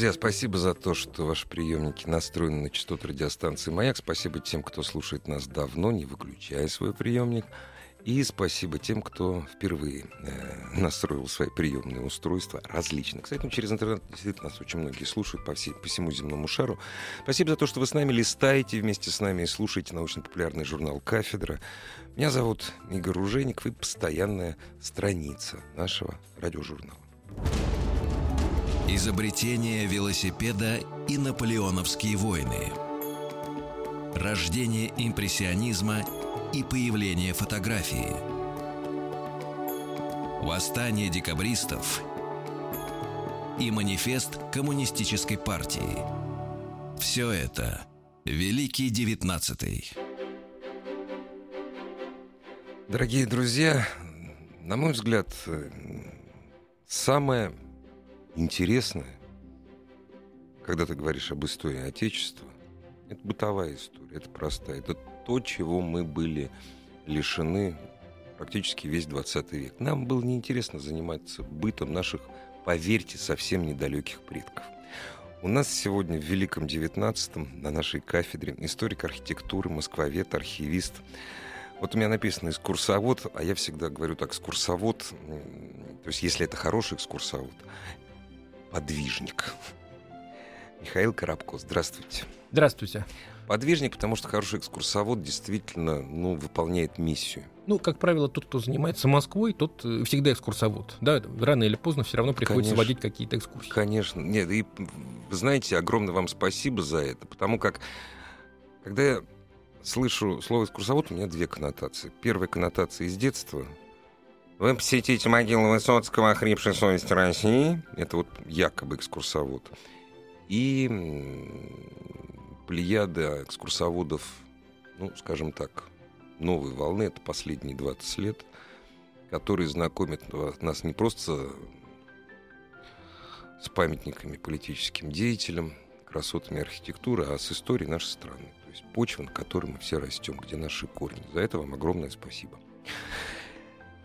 Друзья, спасибо за то, что ваши приемники настроены на частоту радиостанции «Маяк». Спасибо тем, кто слушает нас давно, не выключая свой приемник. И спасибо тем, кто впервые э, настроил свои приемные устройства различных. Кстати, ну, через интернет действительно нас очень многие слушают по, всей, по всему земному шару. Спасибо за то, что вы с нами листаете вместе с нами и слушаете научно-популярный журнал «Кафедра». Меня зовут Игорь Ружеников и постоянная страница нашего радиожурнала. Изобретение велосипеда и наполеоновские войны. Рождение импрессионизма и появление фотографии. Восстание декабристов и манифест коммунистической партии. Все это Великий Девятнадцатый. Дорогие друзья, на мой взгляд, самое интересное, когда ты говоришь об истории Отечества, это бытовая история, это простая. Это то, чего мы были лишены практически весь 20 век. Нам было неинтересно заниматься бытом наших, поверьте, совсем недалеких предков. У нас сегодня в Великом Девятнадцатом на нашей кафедре историк архитектуры, москвовед, архивист. Вот у меня написано экскурсовод, а я всегда говорю так, экскурсовод, то есть если это хороший экскурсовод, подвижник. Михаил Коробко, здравствуйте. Здравствуйте. Подвижник, потому что хороший экскурсовод действительно ну, выполняет миссию. Ну, как правило, тот, кто занимается Москвой, тот э, всегда экскурсовод. Да, рано или поздно все равно приходится Конечно. водить какие-то экскурсии. Конечно. Нет, и вы знаете, огромное вам спасибо за это, потому как, когда я слышу слово экскурсовод, у меня две коннотации. Первая коннотация из детства — вы посетите могилу Высоцкого, охрипшей совести России. Это вот якобы экскурсовод. И плеяда экскурсоводов, ну, скажем так, новой волны, это последние 20 лет, которые знакомят нас не просто с памятниками политическим деятелям, красотами архитектуры, а с историей нашей страны. То есть почва, на которой мы все растем, где наши корни. За это вам огромное спасибо.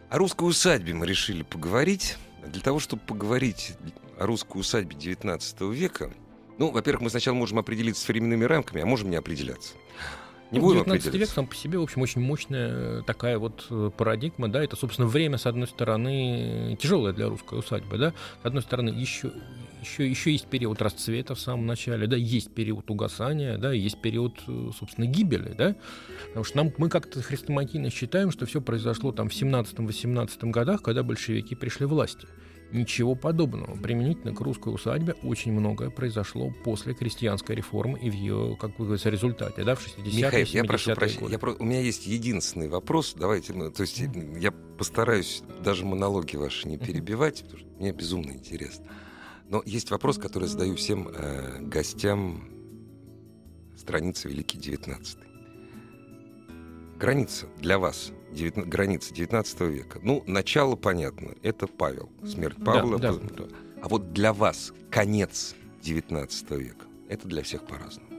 О русской усадьбе мы решили поговорить. Для того, чтобы поговорить о русской усадьбе XIX века, ну, во-первых, мы сначала можем определиться с временными рамками, а можем не определяться. Не ну, 19 век сам по себе, в общем, очень мощная такая вот э, парадигма, да, это, собственно, время, с одной стороны, тяжелое для русской усадьбы, да, с одной стороны, еще, еще, еще есть период расцвета в самом начале, да, есть период угасания, да, есть период, э, собственно, гибели, да, потому что нам, мы как-то хрестоматийно считаем, что все произошло там в 17-18 годах, когда большевики пришли в власти. Ничего подобного. Применительно к русской усадьбе очень многое произошло после крестьянской реформы и в ее, как вы говорите, результате, да, в 60-е, Михаил, я прошу прощения, я про... у меня есть единственный вопрос, давайте, ну, то есть mm-hmm. я постараюсь даже монологи ваши не перебивать, потому что мне безумно интересно. Но есть вопрос, который задаю всем э, гостям страницы Великий 19. Граница для вас 19, границы 19 века. Ну, начало понятно, это Павел, смерть Павла. Да, да. А вот для вас конец 19 века, это для всех по-разному.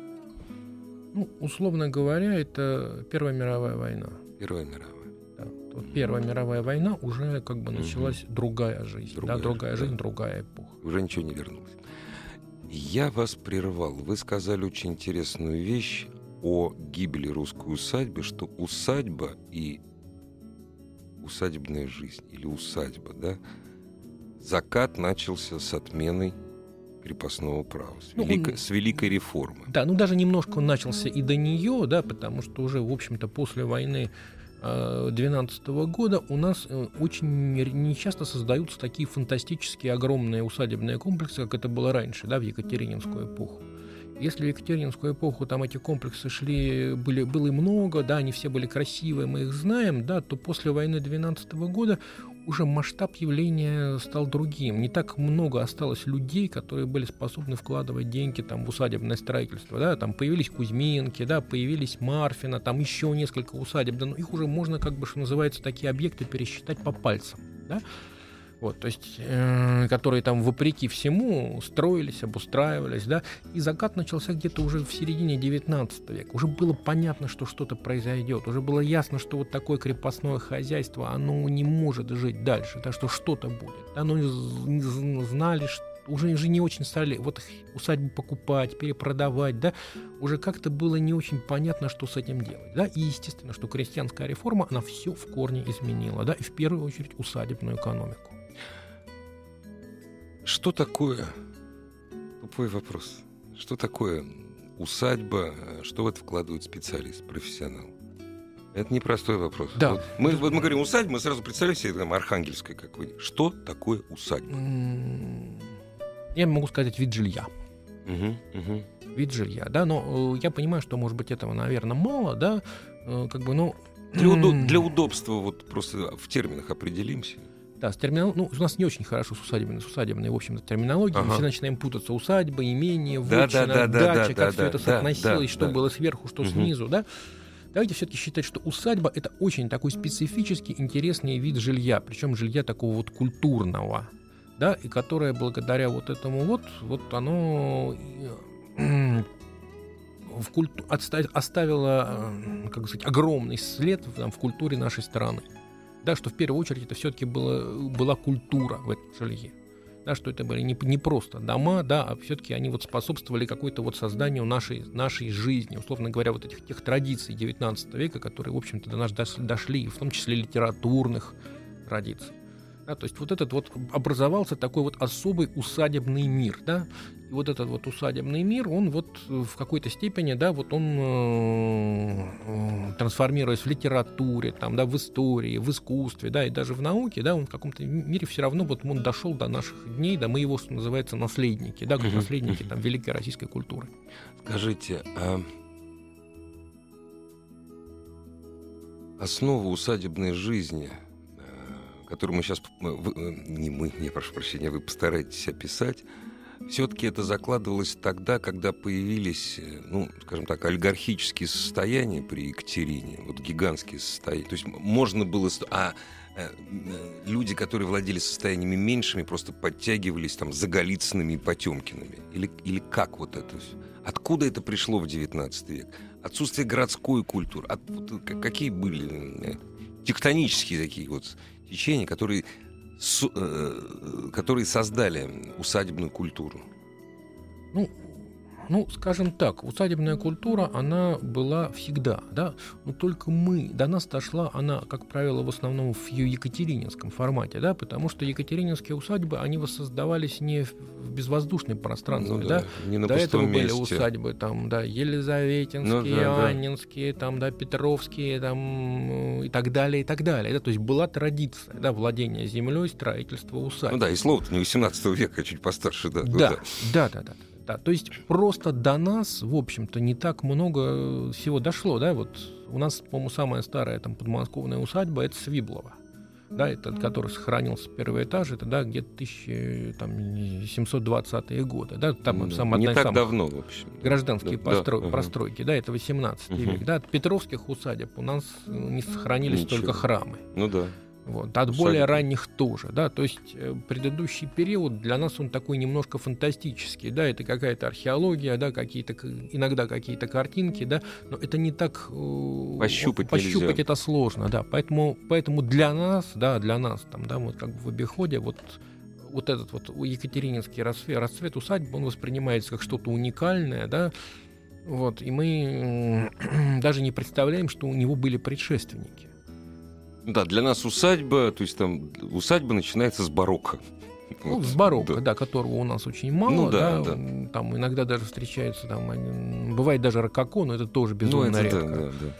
Ну, условно говоря, это Первая мировая война. Первая мировая. Первая мировая война уже как бы началась угу. другая жизнь. Другая, да, другая да. жизнь, другая эпоха. Уже ничего не вернулось. Я вас прервал. Вы сказали очень интересную вещь о гибели русской усадьбы, что усадьба и усадебная жизнь или усадьба, да, закат начался с отменой крепостного права, с, ну, великой, он, с великой реформы. Да, ну даже немножко он начался и до нее, да, потому что уже, в общем-то, после войны 2012 э, года у нас э, очень нечасто создаются такие фантастические огромные усадебные комплексы, как это было раньше, да, в Екатерининскую эпоху. Если в Екатерининскую эпоху там эти комплексы шли, были, было много, да, они все были красивые, мы их знаем, да, то после войны 12 года уже масштаб явления стал другим. Не так много осталось людей, которые были способны вкладывать деньги там, в усадебное строительство. Да? Там появились Кузьминки, да, появились Марфина, там еще несколько усадеб. Да, но их уже можно, как бы, что называется, такие объекты пересчитать по пальцам. Да? Вот, то есть, э, которые там вопреки всему строились, обустраивались, да, и закат начался где-то уже в середине 19 века. Уже было понятно, что что-то произойдет, уже было ясно, что вот такое крепостное хозяйство, оно не может жить дальше, да, что что-то будет. Да, но знали, что уже, уже не очень стали вот усадьбу покупать, перепродавать, да, уже как-то было не очень понятно, что с этим делать, да, и естественно, что крестьянская реформа, она все в корне изменила, да, и в первую очередь усадебную экономику. Что такое, тупой вопрос, что такое усадьба, что в это вкладывает специалист, профессионал? Это непростой вопрос. Да. Вот мы, вот мы говорим усадьба, мы сразу представляем себе там Архангельская какой Что такое усадьба? Я могу сказать вид жилья. Угу, угу. Вид жилья, да, но э, я понимаю, что, может быть, этого, наверное, мало, да, э, как бы, ну... Для, удо- для удобства вот просто в терминах определимся. Да, с терминал... ну, у нас не очень хорошо с усадебной, с усадебной, в общем-то, терминологией. Ага. Мы все начинаем путаться. Усадьба, имение, вотчина, да, да, да, дача, да, как да, все да, это соотносилось, да, что да. было сверху, что угу. снизу, да. Давайте все-таки считать, что усадьба это очень такой специфический, интересный вид жилья, причем жилья такого вот культурного, да, и которое благодаря вот этому вот, вот оно э, в культу... оставило, э, как сказать, огромный след там, в культуре нашей страны да, что в первую очередь это все-таки было, была культура в этом жилье. Да, что это были не, не просто дома, да, а все-таки они вот способствовали какой-то вот созданию нашей, нашей жизни, условно говоря, вот этих тех традиций XIX века, которые, в общем-то, до нас дошли, в том числе литературных традиций. Да, то есть вот этот вот образовался такой вот особый усадебный мир, да, и вот этот вот усадебный мир, он вот в какой-то степени, да, вот он э, э, трансформируясь в литературе, там, да, в истории, в искусстве, да, и даже в науке, да, он в каком-то мире все равно вот он дошел до наших дней, да, мы его, что называется, наследники, да, как наследники там великой российской культуры. Скажите, а основа усадебной жизни – которую мы сейчас, э, не мы, не прошу прощения, вы постараетесь описать, все-таки это закладывалось тогда, когда появились, э, ну, скажем так, олигархические состояния при Екатерине, вот гигантские состояния. То есть можно было... А э, люди, которые владели состояниями меньшими, просто подтягивались там за Голицынами и Потемкиными. Или, или как вот это? Откуда это пришло в XIX век? Отсутствие городской культуры. От, какие были тектонические такие вот течения, которые, э, которые создали усадебную культуру? Ну, ну, скажем так, усадебная культура, она была всегда, да, но только мы, до нас дошла она, как правило, в основном в екатерининском формате, да, потому что екатерининские усадьбы, они воссоздавались не в безвоздушном пространстве, ну, да, да, не на до этого месте. были усадьбы, там, да, Елизаветинские, ну, да, Аннинские, да. там, да, Петровские, там, и так далее, и так далее, да, то есть была традиция, да, владения землей, строительства усадьб. Ну да, и слово-то не 18 века, а чуть постарше, да. Да, да, да, да. да. Да, то есть просто до нас, в общем-то, не так много всего дошло, да, вот у нас, по-моему, самая старая там подмосковная усадьба это Свиблова, да, это, который сохранился первый этаж, это, да, где-то 1720-е годы, да, там ну, сам, не так самых давно, в общем. Гражданские да, постро... да, постройки, да, это 18 угу. век, да, от Петровских усадеб у нас не сохранились Ничего. только храмы. Ну да. Вот. От более ранних тоже, да, то есть э, предыдущий период для нас он такой немножко фантастический, да, это какая-то археология, да, какие-то иногда какие-то картинки, да, но это не так э, пощупать, пощупать это сложно, да, поэтому поэтому для нас, да, для нас там, да, вот как бы в обиходе вот вот этот вот екатерининский расцвет, расцвет усадьбы, он воспринимается как что-то уникальное, да, вот, и мы даже не представляем, что у него были предшественники. Да, для нас усадьба, то есть там усадьба начинается с барокко. Ну, вот, с барокко, да. да, которого у нас очень мало, ну, да, да, да. Там иногда даже встречается, там, бывает даже рококо, но это тоже безумно ну, это, редко. Да, да, да.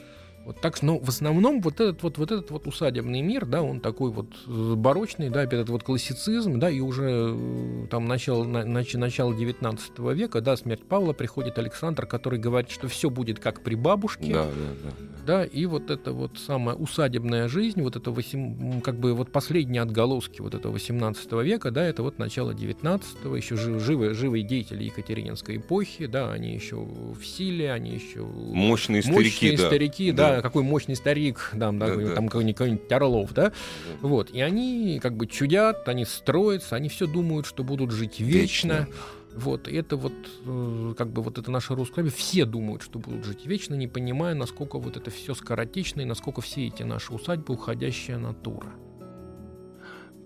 Вот так, но в основном вот этот вот, вот этот вот усадебный мир, да, он такой вот барочный, да, этот вот классицизм, да, и уже э, там начало, на, начало 19 века, да, смерть Павла, приходит Александр, который говорит, что все будет как при бабушке. Да, да, да. Да, и вот это вот самая усадебная жизнь, вот это восем, как бы вот последние отголоски вот этого 18 века, да, это вот начало 19-го, еще живые, живые деятели Екатерининской эпохи, да, они еще в силе, они еще... Мощные старики, мощные да. старики, да, да какой мощный старик, там, да, да, там какой-нибудь, какой Орлов, да? да, вот, и они как бы чудят, они строятся, они все думают, что будут жить вечно, вечно. Вот, это вот, э, как бы вот это наше русское, все думают, что будут жить вечно, не понимая, насколько вот это все скоротечно и насколько все эти наши усадьбы уходящая натура.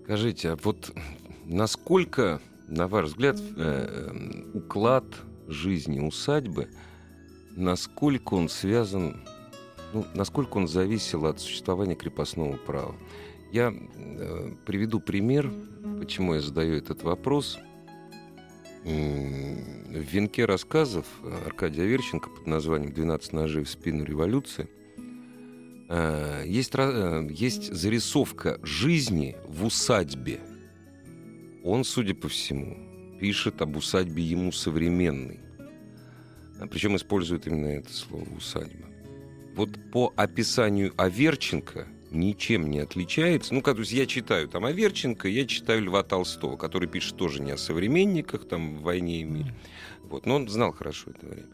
Скажите, а вот насколько, на ваш взгляд, э, уклад жизни усадьбы, насколько он связан ну, насколько он зависел от существования крепостного права. Я э, приведу пример, почему я задаю этот вопрос. В венке рассказов Аркадия Аверченко под названием «12 ножей в спину революции» э, есть, э, есть зарисовка жизни в усадьбе. Он, судя по всему, пишет об усадьбе ему современной. Причем использует именно это слово «усадьба» вот по описанию Аверченко ничем не отличается. Ну, как, то есть я читаю там Аверченко, я читаю Льва Толстого, который пишет тоже не о современниках, там, в «Войне и мире». Вот, но он знал хорошо это время.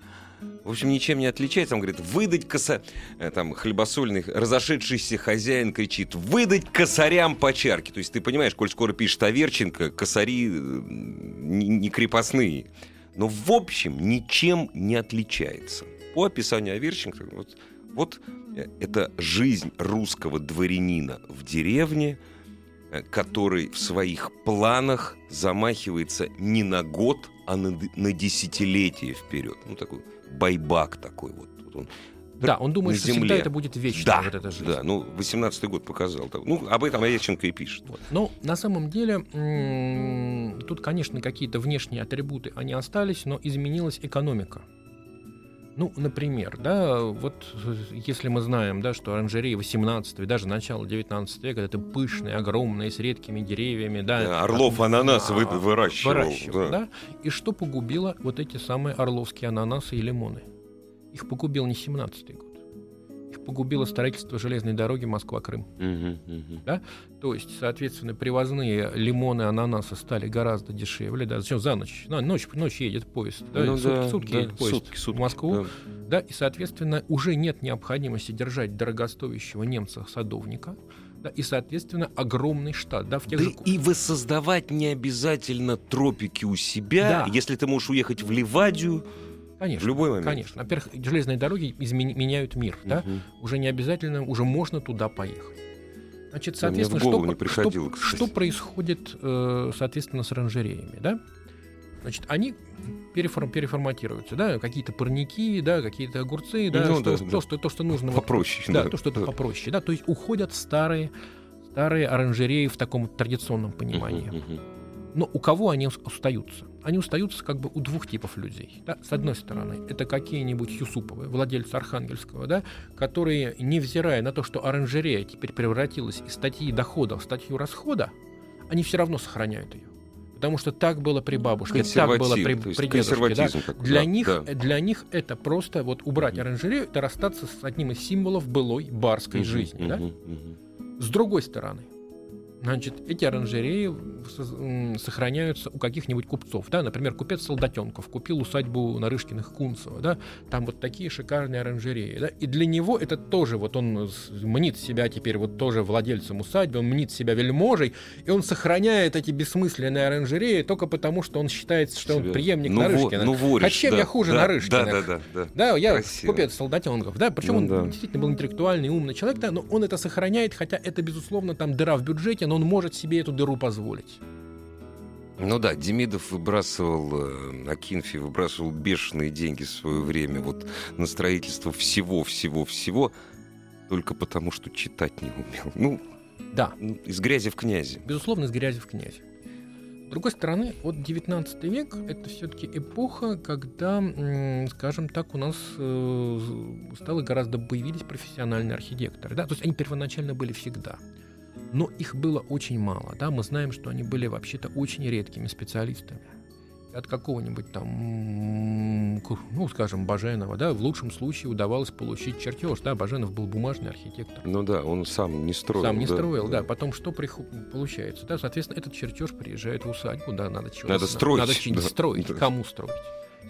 В общем, ничем не отличается. Он говорит, выдать коса... Э, там, хлебосольный, разошедшийся хозяин кричит, выдать косарям по чарке. То есть ты понимаешь, коль скоро пишет Аверченко, косари э, не крепостные. Но в общем ничем не отличается. По описанию Аверченко, вот, вот э, это жизнь русского дворянина в деревне, э, который в своих планах замахивается не на год, а на, на десятилетие вперед. Ну, такой байбак такой вот. вот он, да, он думает, что всегда это будет вечно, да, вот эта жизнь. Да, ну, 18-й год показал. Ну, об этом Овеченко и пишет. Вот. Но на самом деле тут, конечно, какие-то внешние атрибуты, они остались, но изменилась экономика. Ну, например, да, вот если мы знаем, да, что оранжереи 18 и даже начало 19 века это пышные, огромные, с редкими деревьями, да. да Орлов ананас вы, выращивал. выращивал да. да. И что погубило вот эти самые орловские ананасы и лимоны? Их погубил не 17 год погубило строительство железной дороги Москва-Крым. Да? То есть, соответственно, привозные лимоны, ананасы стали гораздо дешевле. Да? Зачем за ночь? На, ночь, ночь едет поезд. Да? Ну, сутки, да, сутки да, едет поезд сутки, сутки, в Москву. Да. да. И, соответственно, уже нет необходимости держать дорогостоящего немца-садовника. Да, и, соответственно, огромный штат. Да, в тех да же... И воссоздавать не обязательно тропики у себя. Да. Если ты можешь уехать в Ливадию, Конечно. В любой момент. Конечно. Во-первых, железные дороги измени- меняют мир. Угу. Да? Уже не обязательно, уже можно туда поехать. Значит, соответственно, что, не что, что происходит, э, соответственно, с оранжереями, да? Значит, они переформ, переформатируются, да, какие-то парники, да, какие-то огурцы, да, ну, что, да, то, да. Что, то, что нужно... Попроще. Вот, да, да, то, что это попроще, да, то есть уходят старые, старые оранжереи в таком традиционном понимании. Uh-huh, uh-huh. Но у кого они остаются? Они остаются как бы у двух типов людей. Да? С одной стороны, это какие-нибудь Юсуповы, владельцы Архангельского, да, которые, невзирая на то, что оранжерея теперь превратилась из статьи дохода в статью расхода, они все равно сохраняют ее. Потому что так было при бабушке, так было при, при дедушке. Да? Для, да, них, да. для них это просто вот убрать mm оранжерею, это расстаться с одним из символов былой барской mm жизни. mm да? mm С другой стороны, Значит, эти оранжереи сохраняются у каких-нибудь купцов. Да? Например, купец Солдатенков купил усадьбу Нарышкиных Кунцева. Да? Там вот такие шикарные оранжереи. Да? И для него это тоже, вот он мнит себя теперь вот тоже владельцем усадьбы, он мнит себя вельможей, и он сохраняет эти бессмысленные оранжереи только потому, что он считает, что он преемник ну, Нарышкина. Ну, воришь, а чем да, я хуже да, Нарышкиных? Да, да, да, да. да я Красиво. купец Солдатенков. Да? Причем ну, он да. действительно был интеллектуальный, умный человек, да, но он это сохраняет, хотя это, безусловно, там дыра в бюджете, но он может себе эту дыру позволить. Ну да, Демидов выбрасывал, э, Акинфи выбрасывал бешеные деньги в свое время вот на строительство всего-всего-всего, только потому что читать не умел. Ну, да. Из грязи в князи. Безусловно, из грязи в князи. С другой стороны, вот 19 век — это все-таки эпоха, когда, скажем так, у нас э, стало гораздо появились профессиональные архитекторы. Да? То есть они первоначально были всегда. Но их было очень мало. Да? Мы знаем, что они были вообще-то очень редкими специалистами от какого-нибудь там, ну, скажем, Баженова, да, в лучшем случае удавалось получить чертеж, да, Баженов был бумажный архитектор. Ну да, он сам не строил. Сам не да, строил, да. да. Потом что приход... получается, да, соответственно, этот чертеж приезжает в усадьбу, да, надо чего Надо строить. Надо что-нибудь да, строить. Да. Кому строить?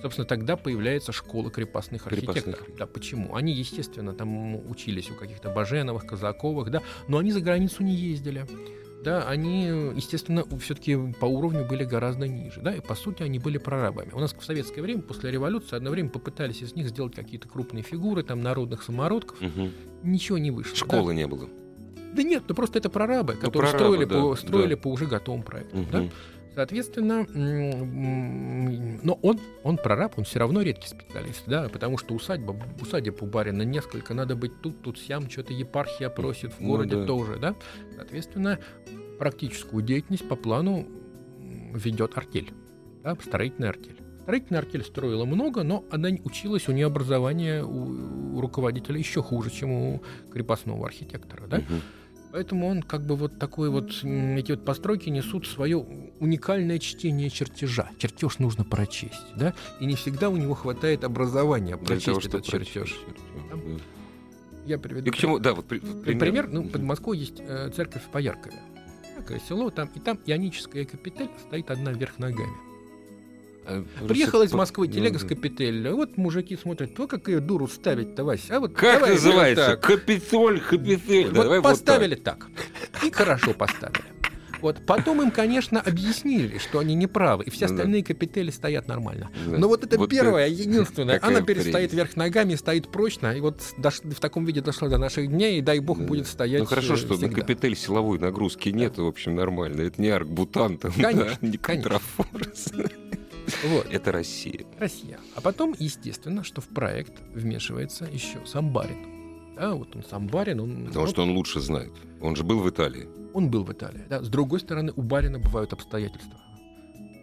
Собственно, тогда появляется школа крепостных архитекторов. Крепостных. Да, почему? Они, естественно, там учились у каких-то Баженовых, Казаковых, да, но они за границу не ездили да, они, естественно, все-таки по уровню были гораздо ниже, да, и по сути они были прорабами. У нас в советское время, после революции, одно время попытались из них сделать какие-то крупные фигуры, там, народных самородков, угу. ничего не вышло. Школы да. не было. Да нет, ну просто это прорабы, ну, которые прорабы, строили, да, по, строили да. по уже готовым проектам, угу. да. Соответственно, но он, он прораб, он все равно редкий специалист, да, потому что усадьба, усадеб у барина несколько, надо быть тут, тут, сям, что-то епархия просит, в ну городе ну, да. тоже, да. Соответственно, практическую деятельность по плану ведет артель, да, строительная артель. Строительная артель строила много, но она училась, у нее образование у, у руководителя еще хуже, чем у крепостного архитектора, да. Угу. Поэтому он как бы вот такой вот, эти вот постройки несут свое уникальное чтение чертежа. Чертеж нужно прочесть, да, и не всегда у него хватает образования прочесть того, этот чертеж. Да? Я приведу. И к чему, да, вот при, пример. пример ну, под Москвой есть э, церковь Пояркове. Такое село, там, и там ионическая капитель стоит одна вверх ногами. А, Приехал из Москвы телега с капитель. Вот мужики смотрят, то как ее дуру ставить-то, Вася. А вот как называется? Капитоль, капитель. Вот Давай поставили вот так. так. И хорошо поставили. Вот. Потом им, конечно, объяснили, что они неправы, и все остальные да. капители стоят нормально. Да. Но вот это вот первое, это... единственное, она перестоит вверх ногами, стоит прочно, и вот дош... в таком виде дошла до наших дней, и дай бог да. будет стоять Ну хорошо, что всегда. на капитель силовой нагрузки нет, в общем, нормально. Это не аркбутан, конечно, да, не контрафорс. Вот. Это Россия. Россия. А потом, естественно, что в проект вмешивается еще сам барин. Да, вот он сам барин. Он, Потому вот, что он лучше знает. Он же был в Италии. Он был в Италии. Да. С другой стороны, у барина бывают обстоятельства.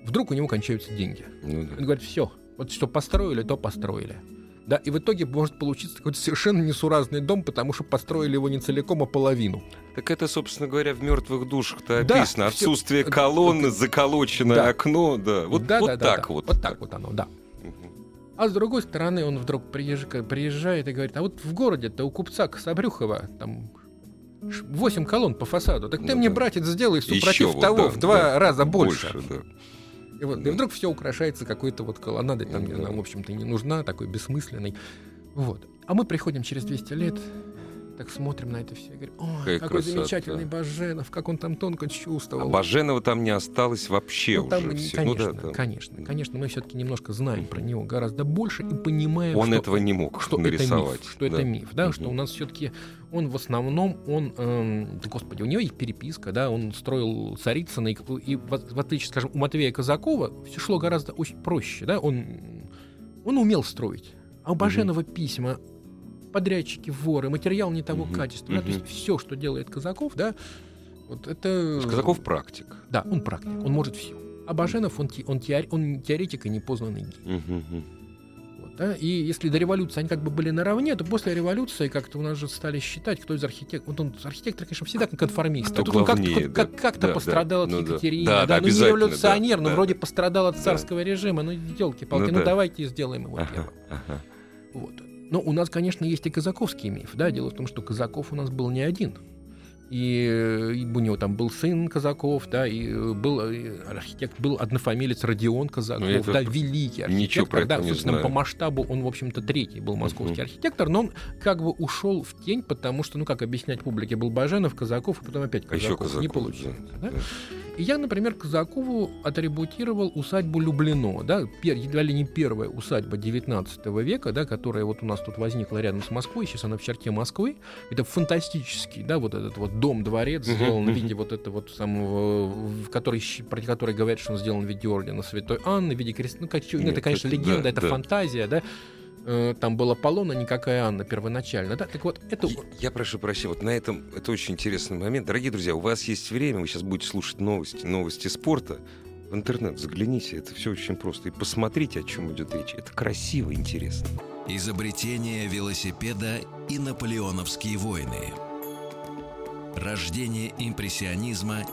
Вдруг у него кончаются деньги. Ну, да. Он говорит, все, вот что построили, то построили. Да, и в итоге может получиться какой-то совершенно несуразный дом, потому что построили его не целиком, а половину. Так это, собственно говоря, в мертвых душах-то да, описано. Отсутствие все... колонны, заколоченное да. окно, да. Вот, да, вот да, так да, вот. Вот так вот оно, да. А с другой стороны, он вдруг приезжает, и говорит, а вот в городе-то у купца Кособрюхова там 8 колонн по фасаду. Так ну, ты да. мне, братец, сделай супротив Еще того вот, да, в два да, раза больше. больше да. И, вот, да. и вдруг все украшается какой-то вот колоннадой, там, да. нам, в общем-то, не нужна, такой бессмысленной. Вот. А мы приходим через 200 лет, так смотрим на это все и говорим, ой, Какая какой красота. замечательный Баженов, как он там тонко чувствовал. А Баженова там не осталось вообще ну, там, уже. Все. Конечно, ну, да, там... конечно, конечно, мы все-таки немножко знаем про него гораздо больше и понимаем, он что, этого не мог что нарисовать, это миф, что да. это миф, да, угу. что у нас все-таки он в основном, он, эм, господи, у него есть переписка, да, он строил Царицына, и, и в, в отличие, скажем, у Матвея Казакова все шло гораздо очень проще, да, он, он умел строить. А у Баженова угу. письма подрядчики, воры, материал не того угу, качества. Угу. Да, то есть все, что делает Казаков, да, вот это... Казаков практик. Да, он практик, он может все. А Баженов, он, он, теор, он теоретик и непознанный гений. Угу. Вот, да? И если до революции они как бы были наравне, то после революции как-то у нас же стали считать, кто из архитекторов... Вот он, архитектор, конечно, всегда конформист. А тут главнее, он как-то, да. как, да, пострадал да, от ну, Екатерины. Да, да, да, ну не революционер, да, но да. вроде пострадал от царского да. режима. Ну, елки-палки, ну, ну да. давайте сделаем его ага, первым. Ага. Вот. Но у нас, конечно, есть и казаковский миф. Да? Дело в том, что казаков у нас был не один. И, и у него там был сын Казаков, да, и был архитектор, был однофамилец Родион Казаков, ну, да, великий архитектор. Ничего про да, собственно, знаю. по масштабу он, в общем-то, третий был московский uh-huh. архитектор, но он как бы ушел в тень, потому что, ну, как объяснять публике, был Баженов, Казаков, и потом опять Казаков. А еще Казаков не получилось. Да, да? Да. И я, например, Казакову атрибутировал усадьбу Люблино, да, едва ли не первая усадьба 19 века, да, которая вот у нас тут возникла рядом с Москвой, сейчас она в черте Москвы. Это фантастический, да, вот этот вот дом-дворец сделан в виде вот этого вот самого, в который, про который говорят, что он сделан в виде ордена Святой Анны, в виде креста. Ну, как, ну, это, конечно, легенда, да, это да. фантазия, да. Э, там была Полона, никакая Анна первоначально. Да? Так вот, это... Я, я прошу прощения, вот на этом, это очень интересный момент. Дорогие друзья, у вас есть время, вы сейчас будете слушать новости, новости спорта. В интернет загляните, это все очень просто. И посмотрите, о чем идет речь. Это красиво, интересно. Изобретение велосипеда и наполеоновские войны. Рождение импрессионизма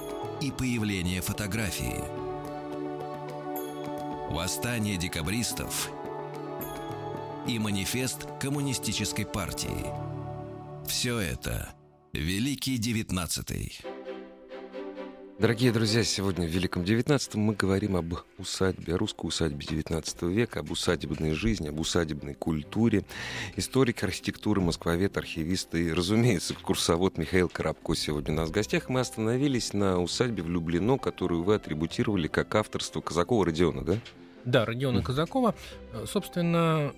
и появление фотографии. Восстание декабристов и манифест коммунистической партии. Все это Великий Девятнадцатый. Дорогие друзья, сегодня в Великом Девятнадцатом мы говорим об усадьбе, о русской усадьбе XIX века, об усадебной жизни, об усадебной культуре. Историк архитектуры, москвовед, архивист и, разумеется, курсовод Михаил Коробко сегодня у нас в гостях. Мы остановились на усадьбе в Люблино, которую вы атрибутировали как авторство Казакова Родиона, да? Да, Родиона mm. Казакова. Собственно,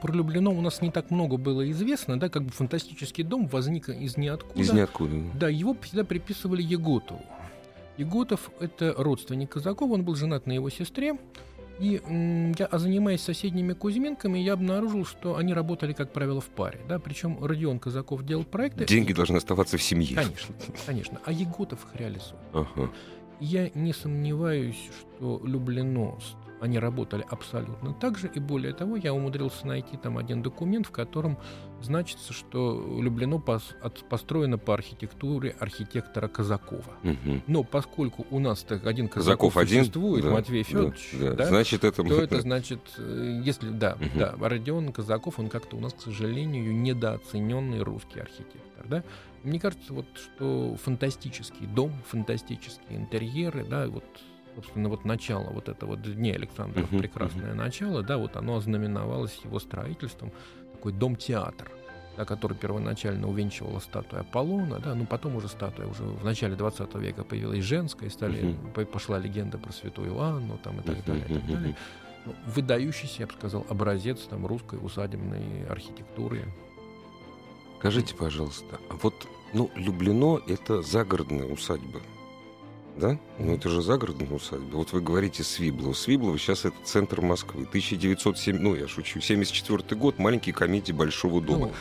про Люблино у нас не так много было известно, да, как бы фантастический дом возник из ниоткуда. Из ниоткуда. Да, его всегда приписывали Еготову. Еготов — это родственник Казакова, он был женат на его сестре. И я, а занимаясь соседними Кузьминками, я обнаружил, что они работали, как правило, в паре. Да? Причем Родион Казаков делал проекты. Деньги должны оставаться в семье. Конечно, конечно. А Еготов их реализует. Ага. Я не сомневаюсь, что Люблино они работали абсолютно так же, и более того, я умудрился найти там один документ, в котором значится, что Люблено пос, от, построено по архитектуре архитектора Казакова. Угу. Но поскольку у нас так один Казаков, Казаков существует, один? Матвей Федорович, да, да. Да, значит, это... то это значит, э, если, да, угу. да, Родион Казаков, он как-то у нас, к сожалению, недооцененный русский архитектор, да, мне кажется, вот, что фантастический дом, фантастические интерьеры, да, вот собственно, вот начало вот этого вот Дни Александра, uh-huh, прекрасное uh-huh. начало, да, вот оно ознаменовалось его строительством, такой дом-театр, да, который первоначально увенчивала статуя Аполлона, да, ну потом уже статуя, уже в начале 20 века появилась женская, стали, uh-huh. пошла легенда про святую Анну, там, и так uh-huh, далее, и так далее. Ну, выдающийся, я бы сказал, образец там русской усадебной архитектуры. Скажите, пожалуйста, а вот, ну, Люблено — это загородная усадьба, да? Ну, это же загородная усадьба. Вот вы говорите Свиблово. Свиблово сейчас это центр Москвы. 1907, ну, я шучу, 74 год, маленькие комедии Большого дома. Ну,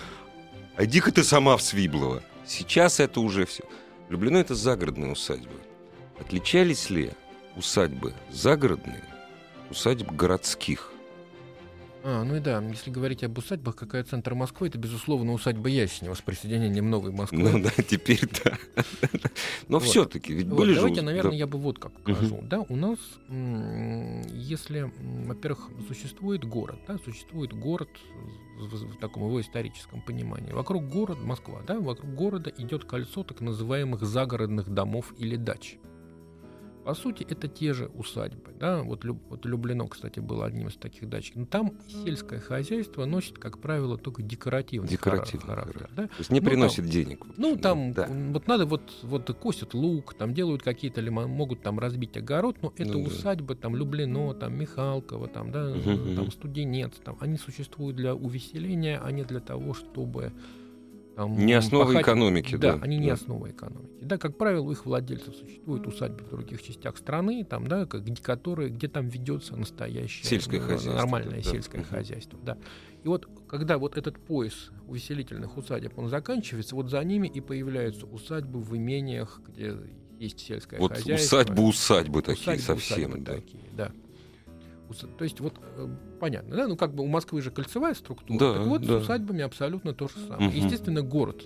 а иди-ка ты сама в Свиблово. Сейчас это уже все. Люблено это загородная усадьба. Отличались ли усадьбы загородные, усадьб городских? А, ну и да, если говорить об усадьбах, какая центр Москвы, это, безусловно, усадьба Ясенева с присоединением новой Москвы. Ну да, теперь да. Но вот. все-таки, ведь вот, были Давайте, же... наверное, да. я бы вот как скажу. Угу. Да, у нас, если, во-первых, существует город, да, существует город в, в таком его историческом понимании. Вокруг города, Москва, да, вокруг города идет кольцо так называемых загородных домов или дач. По сути, это те же усадьбы. Да? Вот, вот Люблено, кстати, было одним из таких дачек. Но там сельское хозяйство носит, как правило, только декоративный, декоративный характер. характер да? То есть не ну, приносит там, денег. Ну, там да. вот надо, вот, вот косят лук, там делают какие-то, могут там разбить огород, но это ну, усадьбы, там Люблено, там Михалково, там, да, угу, там Студенец, там, они существуют для увеселения, а не для того, чтобы там, не основа пахать... экономики, да. Да, они да. не основа экономики. Да, как правило, у их владельцев существуют усадьбы в других частях страны, там, да, как, которые, где там ведется настоящее сельское ну, хозяйство, нормальное да. сельское uh хозяйство. Да. И вот когда вот этот пояс увеселительных усадеб, он заканчивается, вот за ними и появляются усадьбы в имениях, где есть сельское вот хозяйство. Усадьбы-усадьбы такие усадьбы, совсем. Усадьбы да. такие, да. То есть вот э, понятно, да, ну как бы у Москвы же кольцевая структура, да, так вот да. с усадьбами абсолютно то же самое. Угу. Естественно, город,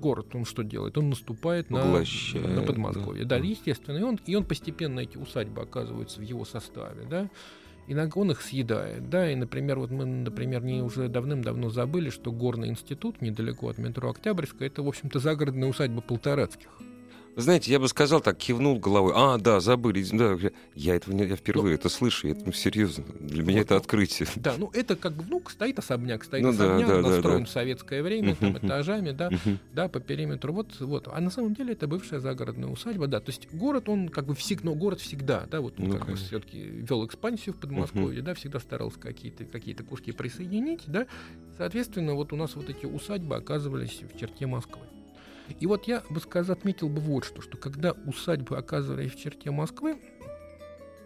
город, он что делает? Он наступает на, на Подмосковье, да. да, естественно, и он, и он постепенно эти усадьбы оказываются в его составе, да, иногда он их съедает, да, и, например, вот мы, например, не уже давным-давно забыли, что Горный институт недалеко от метро Октябрьская, это, в общем-то, загородная усадьба Полторацких. Знаете, я бы сказал так, кивнул головой. А, да, забыли. Да, я этого не, я впервые ну, это слышу, это ну, серьезно. Для меня вот, это открытие. Да, ну это как бы, ну, стоит особняк, стоит ну, особняк, да, да, настроен да, да. в советское время, там, этажами, да, да, по периметру. Вот, вот. А на самом деле это бывшая загородная усадьба, да. То есть город, он как бы всегда, но город всегда, да, вот он ну, как бы все-таки вел экспансию в Подмосковье, да, всегда старался какие-то какие куски присоединить, да. Соответственно, вот у нас вот эти усадьбы оказывались в черте Москвы. И вот я бы сказал, отметил бы вот что, что когда усадьбы оказывались в черте Москвы,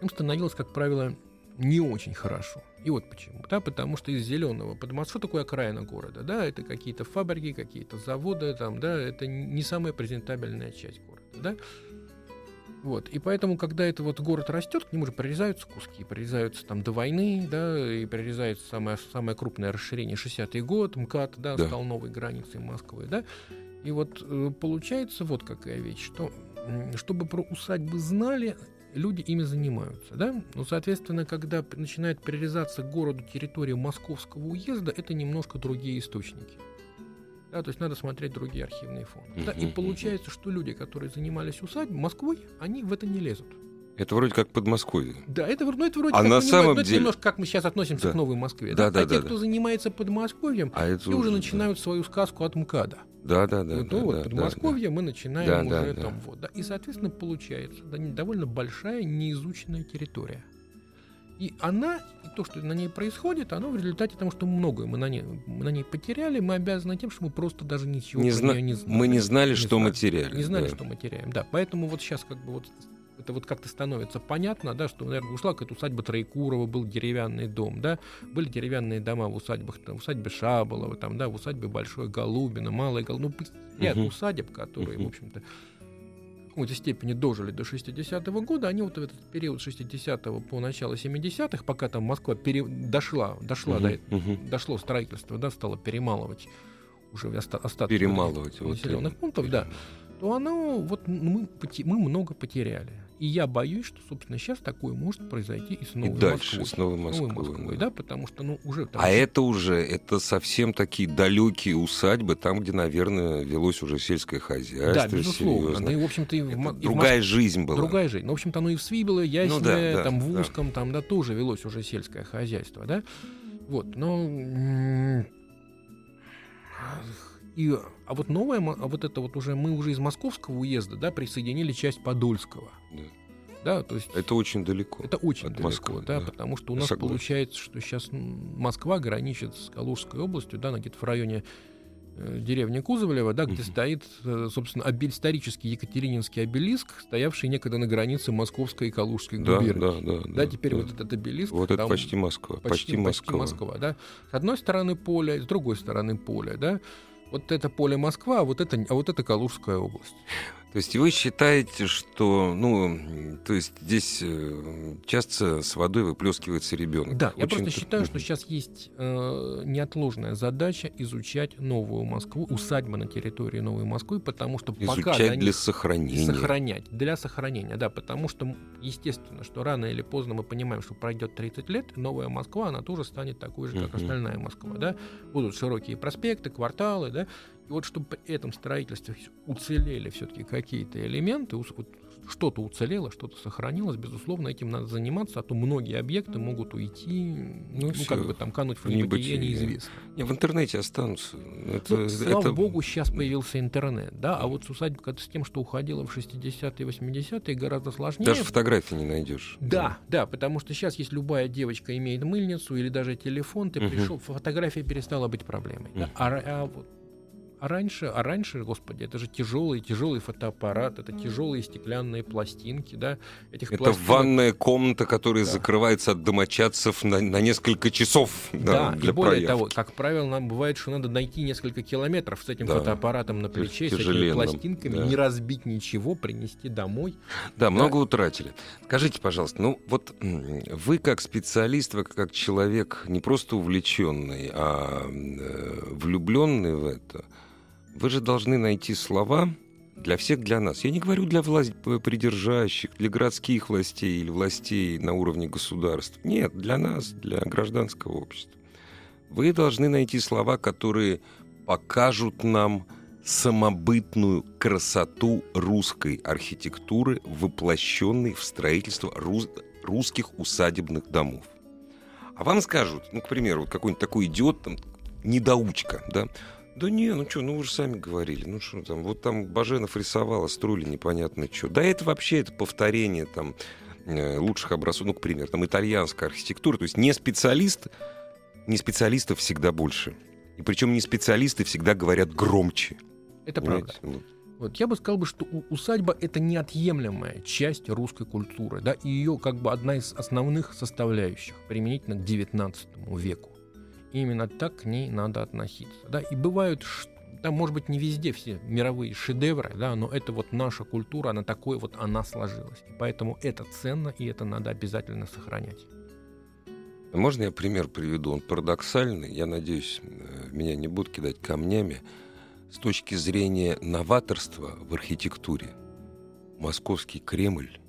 им становилось, как правило, не очень хорошо. И вот почему. Да, потому что из зеленого Подмосковья, что такое окраина города? Да, это какие-то фабрики, какие-то заводы, там, да, это не самая презентабельная часть города. Да? Вот. И поэтому, когда это вот город растет, к нему же прорезаются куски. Прорезаются там до войны, да, и прорезается самое, самое крупное расширение 60-й год, МКАД, да, да, стал новой границей Москвы, да. И вот э, получается вот какая вещь, что чтобы про усадьбы знали, люди ими занимаются, да? Ну, соответственно, когда начинает прирезаться к городу территория Московского уезда, это немножко другие источники. Да, то есть надо смотреть другие архивные фонды. Да, и получается, что люди, которые занимались усадьбой Москвой, они в это не лезут. Это вроде как Подмосковье. Да, это, ну, это вроде а как на самом деле... это немножко как мы сейчас относимся да. к Новой Москве. Да, да, да. А да, те, да. кто занимается Подмосковьем, а это уже, уже начинают да. свою сказку от МКАДа. Да, да, да. Вот, да, ну, вот да, Подмосковье да, мы начинаем да, уже да, там да. вот. Да. И, соответственно, получается да, довольно большая неизученная территория. И она, и то, что на ней происходит, оно в результате того, что многое мы на ней, мы на ней потеряли, мы обязаны тем, что мы просто даже ничего не зна- не знали. Мы не знали, не что знали, мы теряли. Не знали, да. что мы теряем. Да, поэтому вот сейчас как бы вот это вот как-то становится понятно, да, что, наверное, ушла какая-то усадьба Троекурова, был деревянный дом, да, были деревянные дома в усадьбах, там, в усадьбе Шаболова, там, да, в усадьбе Большой Голубина, Малая Голубина, ну, ряд uh-huh. усадеб, которые, uh-huh. в общем-то, в какой-то степени дожили до 60-го года, они вот в этот период 60-го по начало 70-х, пока там Москва пере... дошла, дошла uh-huh. до, uh-huh. дошло строительство, да, стало перемалывать уже остатки перемалывать населенных вот, пунктов, да, то оно вот мы, мы много потеряли. И я боюсь, что, собственно, сейчас такое может произойти и с Новой и дальше, Москвой. с Новой Москвой, Новой Москвой да. да, потому что, ну, уже... Там... А это уже, это совсем такие далекие усадьбы, там, где, наверное, велось уже сельское хозяйство. Да, безусловно. Серьезно. Да, и, в общем-то, и в, другая в жизнь была. Другая жизнь. Ну, в общем-то, оно и в Свибло, Ясне, ну, да, да, там, в Узком, да. там, да, тоже велось уже сельское хозяйство, да. Вот, но... И, а вот новое, а вот это вот уже мы уже из московского уезда, да, присоединили часть Подольского. Да. Да, то есть это очень далеко. Это очень далеко, Москвы, да, да, потому что у нас Согласен. получается, что сейчас Москва граничит с Калужской областью, да, где-то в районе э, деревни Кузовлева, да, где стоит, э, собственно, обель, исторический Екатерининский обелиск, стоявший некогда на границе Московской и Калужской да, губернии. Да, да, да, да, теперь да. вот этот обелиск. Вот это почти Москва. Почти, почти Москва. Почти Москва, да. С одной стороны поле, с другой стороны поле, да вот это поле Москва, а вот это, а вот это Калужская область. То есть вы считаете, что, ну, то есть здесь э, часто с водой выплескивается ребенок? Да, Очень я просто считаю, что сейчас есть э, неотложная задача изучать новую Москву, усадьбы на территории Новой Москвы, потому что изучать пока для, для сохранения. Сохранять, для сохранения, да, потому что, естественно, что рано или поздно мы понимаем, что пройдет 30 лет, новая Москва, она тоже станет такой же, как uh-huh. остальная Москва, да, будут широкие проспекты, кварталы, да, и вот чтобы при этом строительстве уцелели все-таки какие-то элементы, что-то уцелело, что-то сохранилось, безусловно, этим надо заниматься, а то многие объекты могут уйти, ну, ну как бы там кануть в небытие, неизвестно. Не, в интернете останутся. Это, ну, слава это... богу, сейчас появился интернет, да, а вот с усадьбой с тем, что уходило в 60-е, 80-е, гораздо сложнее. Даже фотографии не найдешь. Да, да, да, потому что сейчас, если любая девочка имеет мыльницу или даже телефон, ты uh-huh. пришел, фотография перестала быть проблемой. Uh-huh. Да? А, а вот а раньше, а раньше, господи, это же тяжелый, тяжелый фотоаппарат, это тяжелые стеклянные пластинки, да. Этих это пластинок... ванная комната, которая да. закрывается от домочадцев на, на несколько часов. Да, да для и более проявки. того, как правило, нам бывает, что надо найти несколько километров с этим да. фотоаппаратом на плече, с этими пластинками, да. не разбить ничего, принести домой. Да, да, много утратили. Скажите, пожалуйста, ну вот вы как специалист, вы как человек не просто увлеченный, а э, влюбленный в это, вы же должны найти слова для всех, для нас. Я не говорю для власть придержащих, для городских властей или властей на уровне государств. Нет, для нас, для гражданского общества. Вы должны найти слова, которые покажут нам самобытную красоту русской архитектуры, воплощенной в строительство рус- русских усадебных домов. А вам скажут, ну, к примеру, вот какой-нибудь такой идиот, там, недоучка, да, да не, ну что, ну вы же сами говорили, ну что там, вот там Баженов рисовал, а строили непонятно что. Да это вообще это повторение там э, лучших образцов, ну, к примеру, там итальянская архитектура, то есть не специалист, не специалистов всегда больше. И причем не специалисты всегда говорят громче. Это Понимаете? правда. Вот я бы сказал бы, что усадьба это неотъемлемая часть русской культуры, да, и ее как бы одна из основных составляющих применительно к XIX веку именно так к ней надо относиться. Да? И бывают там, может быть, не везде все мировые шедевры, да, но это вот наша культура, она такой вот, она сложилась. И поэтому это ценно, и это надо обязательно сохранять. Можно я пример приведу? Он парадоксальный. Я надеюсь, э, меня не будут кидать камнями. С точки зрения новаторства в архитектуре, московский Кремль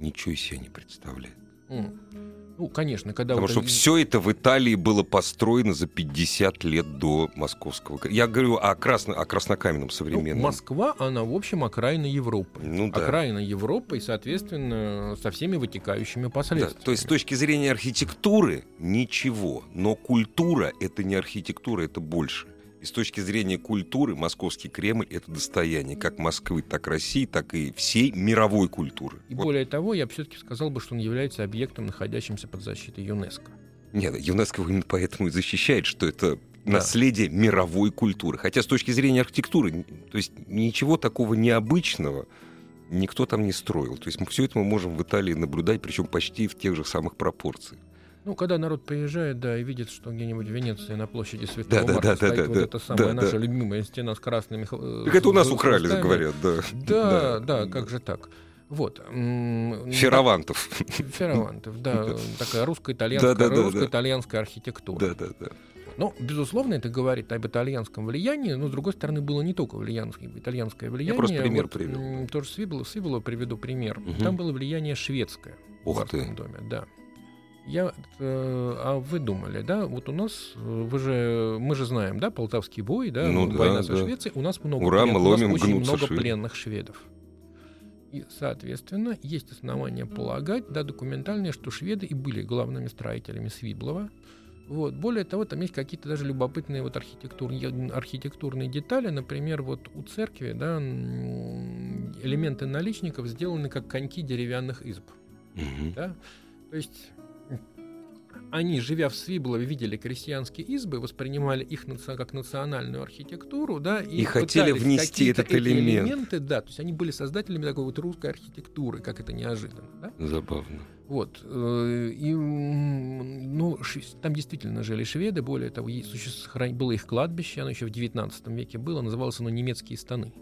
ничего из себя не представляет. Mm. Ну, конечно, когда... Потому вот что все это в Италии было построено за 50 лет до московского. Я говорю о, красно, о краснокаменном современном. Ну, Москва, она, в общем, окраина Европы. Ну, да. Окраина Европы и, соответственно, со всеми вытекающими последствиями. Да, то есть с точки зрения архитектуры ничего, но культура — это не архитектура, это больше. И с точки зрения культуры московский Кремль — это достояние как Москвы, так России, так и всей мировой культуры. И вот. более того, я все-таки сказал бы, что он является объектом, находящимся под защитой ЮНЕСКО. Нет, ЮНЕСКО именно поэтому и защищает, что это наследие да. мировой культуры. Хотя с точки зрения архитектуры, то есть ничего такого необычного никто там не строил. То есть мы все это мы можем в Италии наблюдать, причем почти в тех же самых пропорциях. Ну, когда народ приезжает, да, и видит, что где-нибудь в Венеции на площади Святого да, Марка да, стоит да, вот да, эта самая да, наша да. любимая стена с красными... Э, так это у нас украли, говорят, да. Да, да, как же так. Вот. Феравантов. Феравантов, да. Такая русско-итальянская, да, да, русско-итальянская архитектура. Да, да, да. Но, безусловно, это говорит об итальянском влиянии, но, с другой стороны, было не только влиянское, итальянское влияние. Я просто пример вот, привел. Тоже Свибло, Свибло приведу пример. Угу. Там было влияние шведское Ух в ты. доме, да. Я, э, а вы думали, да, вот у нас, э, вы же, мы же знаем, да, Полтавский бой, да, ну, война да, со да. Швецией, у нас много, Ура, плен, у нас очень много швед. пленных шведов. И, соответственно, есть основания полагать, да, документальные, что шведы и были главными строителями Свиблова. Вот. Более того, там есть какие-то даже любопытные вот архитектурные, архитектурные детали. Например, вот у церкви да, элементы наличников сделаны как коньки деревянных изб. Угу. Да? То есть они, живя в Свиблове, видели крестьянские избы, воспринимали их как национальную архитектуру, да, и, и хотели внести этот элемент. элементы, да, то есть они были создателями такой вот русской архитектуры, как это неожиданно, да? Забавно. Вот. Э, и, ну, там действительно жили шведы, более того, было их кладбище, оно еще в XIX веке было, называлось оно «Немецкие станы».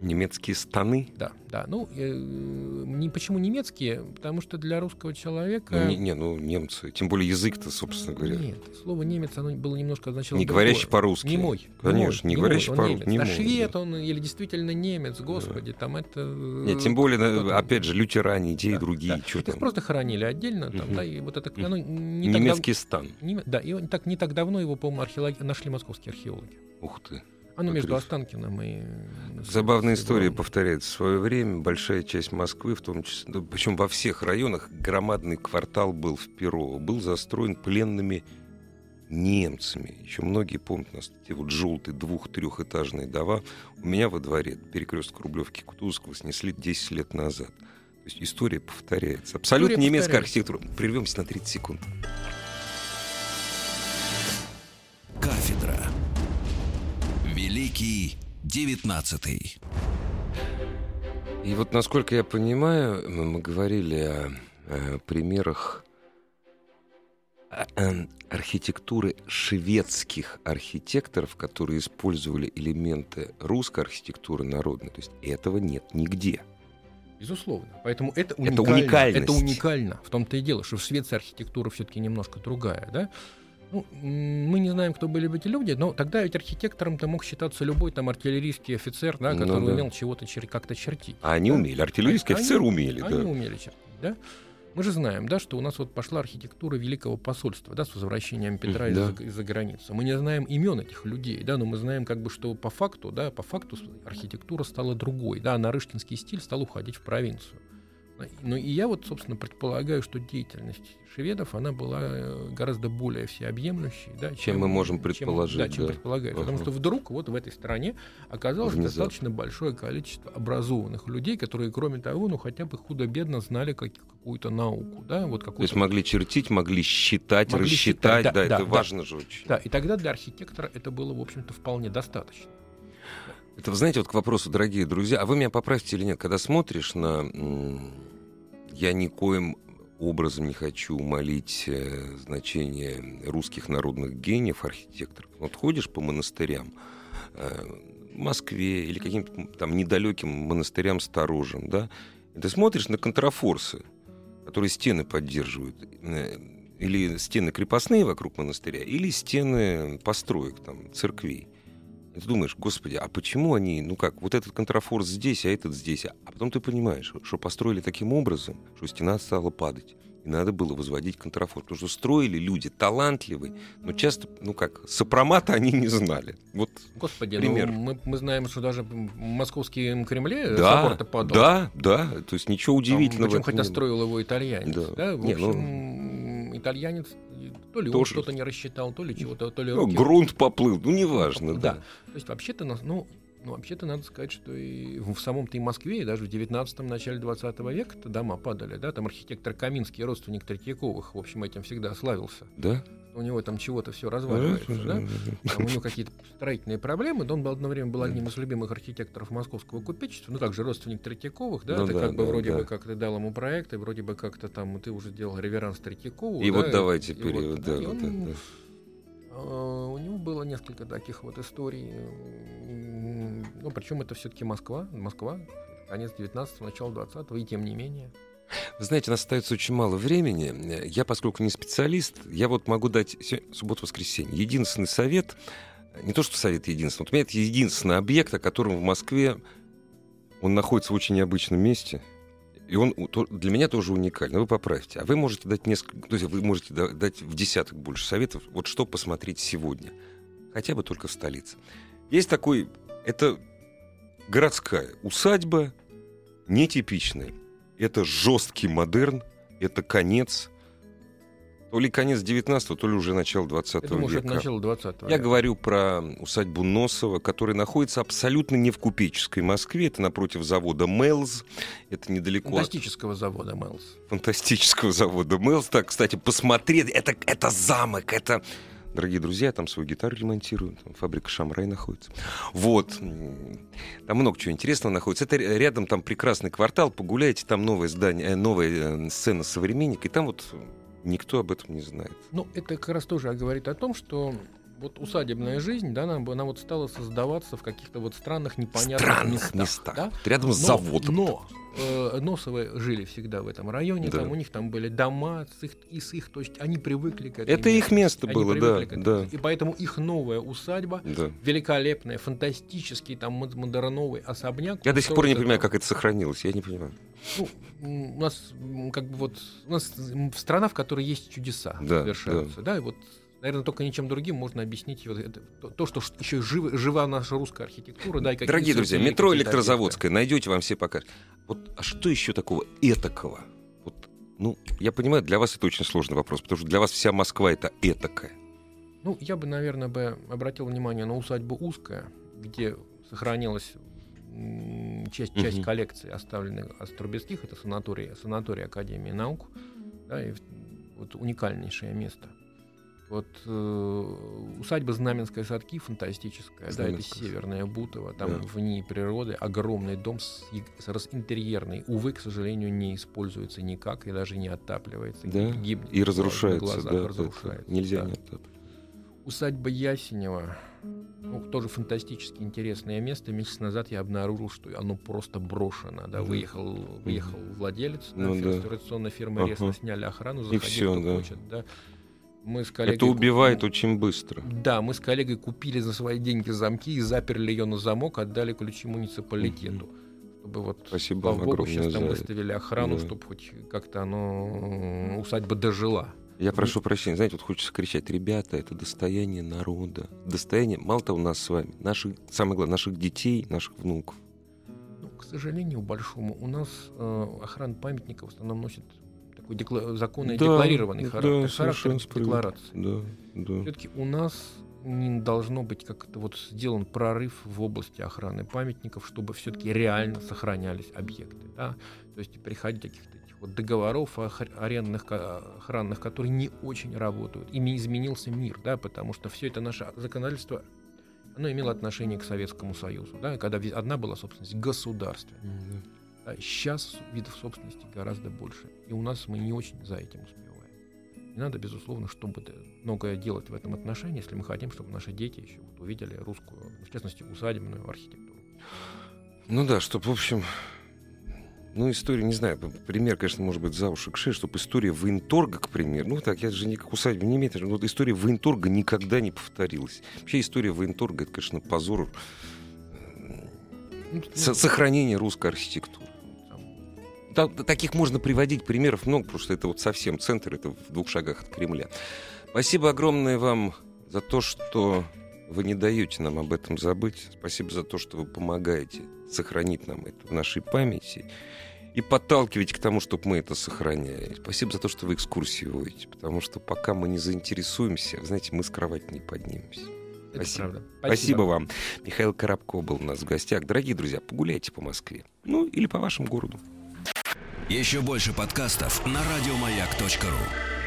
Немецкие станы? Да, да. Ну, э, не, почему немецкие? Потому что для русского человека... Ну, не, не, ну, немцы. Тем более язык-то, собственно говоря. Нет, слово немец, оно было немножко означало... Не говорящий по-русски. Не мой. Конечно, не, говорящий по-русски. Не а швед он или действительно немец, господи, да. там это... Нет, тем более, потом... опять же, лютеране, те да, и другие. Да. Что Их просто хоронили отдельно, там, угу. да, и вот это... Оно не Немецкий так дав... стан. Не, да, и так, не так давно его, по-моему, археологи... нашли московские археологи. Ух ты. Оно между Останкиным и... Забавная история повторяется. В свое время большая часть Москвы, в том числе, ну, причем во всех районах, громадный квартал был в Перово, был застроен пленными немцами. Еще многие помнят нас эти вот желтые двух-трехэтажные дома. У меня во дворе перекресток Рублевки Кутузовского снесли 10 лет назад. То есть история повторяется. Абсолютно история немецкая повторяется. архитектура. Прервемся на 30 секунд. Великий девятнадцатый. И вот, насколько я понимаю, мы говорили о, о примерах архитектуры шведских архитекторов, которые использовали элементы русской архитектуры народной. То есть этого нет нигде. Безусловно. Поэтому это уникально. Это, уникальность. это уникально. В том-то и дело, что в Швеции архитектура все-таки немножко другая. Да? Ну, мы не знаем, кто были эти люди, но тогда ведь архитектором-то мог считаться любой там артиллерийский офицер, да, ну который ну, да. умел чего-то чер- как-то чертить. А они да? умели, артиллерийские они, офицеры умели, они, да. Они умели чертить, да. Мы же знаем, да, что у нас вот пошла архитектура Великого посольства, да, с возвращением Петра да. из-за, из-за границы. Мы не знаем имен этих людей, да, но мы знаем, как бы, что по факту, да, по факту архитектура стала другой, да, нарыштинский стиль стал уходить в провинцию. Ну и я вот, собственно, предполагаю, что деятельность шведов, она была э, гораздо более всеобъемлющей, да, чем, чем мы можем предположить. Чем, да, чем да. предполагается. Ага. Потому что вдруг вот в этой стране оказалось Внезапно. достаточно большое количество образованных людей, которые, кроме того, ну хотя бы худо-бедно знали как, какую-то науку. Да, вот То есть могли чертить, могли считать, могли рассчитать, считать, да, да, да, это да, важно же очень. Да, и тогда для архитектора это было, в общем-то, вполне достаточно. Это, вы знаете, вот к вопросу, дорогие друзья, а вы меня поправьте или нет, когда смотришь на... Я никоим образом не хочу умолить э, значение русских народных гениев, архитекторов. Вот ходишь по монастырям, э, Москве или каким-то там недалеким монастырям сторожим, да, и ты смотришь на контрафорсы, которые стены поддерживают, э, или стены крепостные вокруг монастыря, или стены построек, там, церквей. И ты думаешь, господи, а почему они, ну как, вот этот контрафорс здесь, а этот здесь? А потом ты понимаешь, что построили таким образом, что стена стала падать. И надо было возводить контрафорс. Потому что строили люди талантливые, но часто, ну как, сопромата они не знали. Вот Господи, ну, пример. Ну, мы, мы знаем, что даже в московском Кремле да, собор-то падал. Да, да, то есть ничего удивительного. Там, причем хотя строил его итальянец. Да. Да? В не, общем, ну... итальянец то ли Тоже... он что-то не рассчитал, то ли чего-то, то ли руки... Ну, грунт поплыл, ну, неважно. Да. да. То есть вообще-то, ну, ну, вообще-то надо сказать, что и в самом-то и Москве, и даже в 19-м, начале 20 века дома падали, да, там архитектор Каминский, родственник Третьяковых, в общем, этим всегда славился. Да? У него там чего-то все разваливается, да? Там у него какие-то строительные проблемы, да, он был, одно время был одним из любимых архитекторов московского купечества, ну, как же родственник Третьяковых, да, ну, ты да, как бы да, вроде да. бы как ты дал ему проект, и вроде бы как-то там ты уже делал реверанс Третьякову. И да, вот давай теперь, и вот, да, да, вот, он, да. А, у него было несколько таких вот историй. Ну, причем это все-таки Москва, Москва, конец 19-го, начало 20-го, и тем не менее. Знаете, у нас остается очень мало времени. Я, поскольку не специалист, я вот могу дать субботу-воскресенье. Единственный совет, не то что совет единственный, вот у меня это единственный объект, о котором в Москве он находится в очень необычном месте – и он для меня тоже уникальный. Вы поправьте. А вы можете дать несколько, то есть вы можете дать в десяток больше советов, вот что посмотреть сегодня. Хотя бы только в столице. Есть такой, это городская усадьба, нетипичная. Это жесткий модерн, это конец то ли конец 19 то ли уже начало 20 Я думаю, века. это начало 20 Я говорю про усадьбу Носова, которая находится абсолютно не в купеческой Москве. Это напротив завода Мелз. Это недалеко Фантастического от... завода Мелз. Фантастического завода Мелз. Так, кстати, посмотреть. Это, это замок, это... Дорогие друзья, я там свою гитару ремонтирую, там фабрика Шамрай находится. Вот. Там много чего интересного находится. Это рядом там прекрасный квартал, погуляйте, там новое здание, э, новая э, сцена современника, и там вот Никто об этом не знает. Ну, это как раз тоже говорит о том, что вот усадебная жизнь, да, она, она вот стала создаваться в каких-то вот странных, непонятных странных местах. местах да? Рядом с но, заводом. Но э, Носовы жили всегда в этом районе, да. там у них там были дома с их, и с их, то есть они привыкли к этому. Это их место они было, да, да. И поэтому их новая усадьба, да. великолепная, фантастический там модерновый особняк. Я до сих пор не понимаю, как это сохранилось, я не понимаю. Ну, у нас как бы вот у нас страна, в которой есть чудеса да, совершаются, да. да, и вот Наверное, только ничем другим можно объяснить вот это, то, то, что еще жив, жива наша русская архитектура. Да, и Дорогие друзья, метро Электрозаводская, найдете, вам все покажут. Вот, а что еще такого этакого? Вот, ну, я понимаю, для вас это очень сложный вопрос, потому что для вас вся Москва это этакая. Ну, я бы, наверное, бы обратил внимание на усадьбу узкая, где сохранилась часть, часть угу. коллекции, оставленной Острубецких, это санаторий, санаторий Академии наук, да, и вот уникальнейшее место. Вот э, усадьба Знаменская садки фантастическая, да, это северная Бутово, там да. в ней природы, огромный дом с, с интерьерный, увы, к сожалению, не используется никак и даже не отапливается, да? гибнет, и разрушается, глазах, да, разрушается, нельзя да. не отапливать. Усадьба Ясенева, ну, тоже фантастически интересное место. Месяц назад я обнаружил, что оно просто брошено. Да, выехал, выехал владелец ну, да, да. реставрационной фирмы, ага. резко сняли охрану, заходи, и все, кто да. хочет. Да. Мы с коллегой Это убивает купили... очень быстро. Да, мы с коллегой купили за свои деньги замки и заперли ее на замок, отдали ключи муниципалитету. Угу. Чтобы вот, Спасибо вам Богу, сейчас там выставили охрану, да. чтобы хоть как-то оно усадьба дожила. Я прошу прощения, знаете, вот хочется кричать, ребята, это достояние народа. Достояние, мало того, нас с вами, наших, самое главное, наших детей, наших внуков. Ну, к сожалению, большому, у нас э, охрана памятников в основном носит декла- да, декларированный характер, да, характер декларации. Да, да. Все-таки у нас не должно быть как-то вот сделан прорыв в области охраны памятников, чтобы все-таки реально сохранялись объекты. Да? То есть приходить каких-то этих вот договоров арендных, охранных, которые не очень работают. Ими изменился мир, да, потому что все это наше законодательство оно имело отношение к Советскому Союзу, да, когда одна была собственность государства. Mm-hmm. Сейчас видов собственности гораздо больше. И у нас мы не очень за этим успеваем. надо, безусловно, чтобы многое делать в этом отношении, если мы хотим, чтобы наши дети еще вот увидели русскую, в частности, усадебную архитектуру. Ну да, чтобы, в общем, ну, история, не знаю, пример, конечно, может быть, за уши к шее, чтобы история военторга, к примеру, ну, так, я же никак усадьбы не имею, но вот история военторга никогда не повторилась. Вообще история военторга, это, конечно, позор ну, сохранения русской архитектуры. Да, таких можно приводить примеров много, потому что это вот совсем центр, это в двух шагах от Кремля. Спасибо огромное вам за то, что вы не даете нам об этом забыть. Спасибо за то, что вы помогаете сохранить нам это в нашей памяти и подталкиваете к тому, чтобы мы это сохраняли. Спасибо за то, что вы экскурсии водите, потому что пока мы не заинтересуемся, знаете, мы с кровати не поднимемся. Это Спасибо. Правда. Спасибо. Спасибо вам. Михаил Коробко был у нас в гостях. Дорогие друзья, погуляйте по Москве. Ну, или по вашему городу. Еще больше подкастов на радиомаяк.ру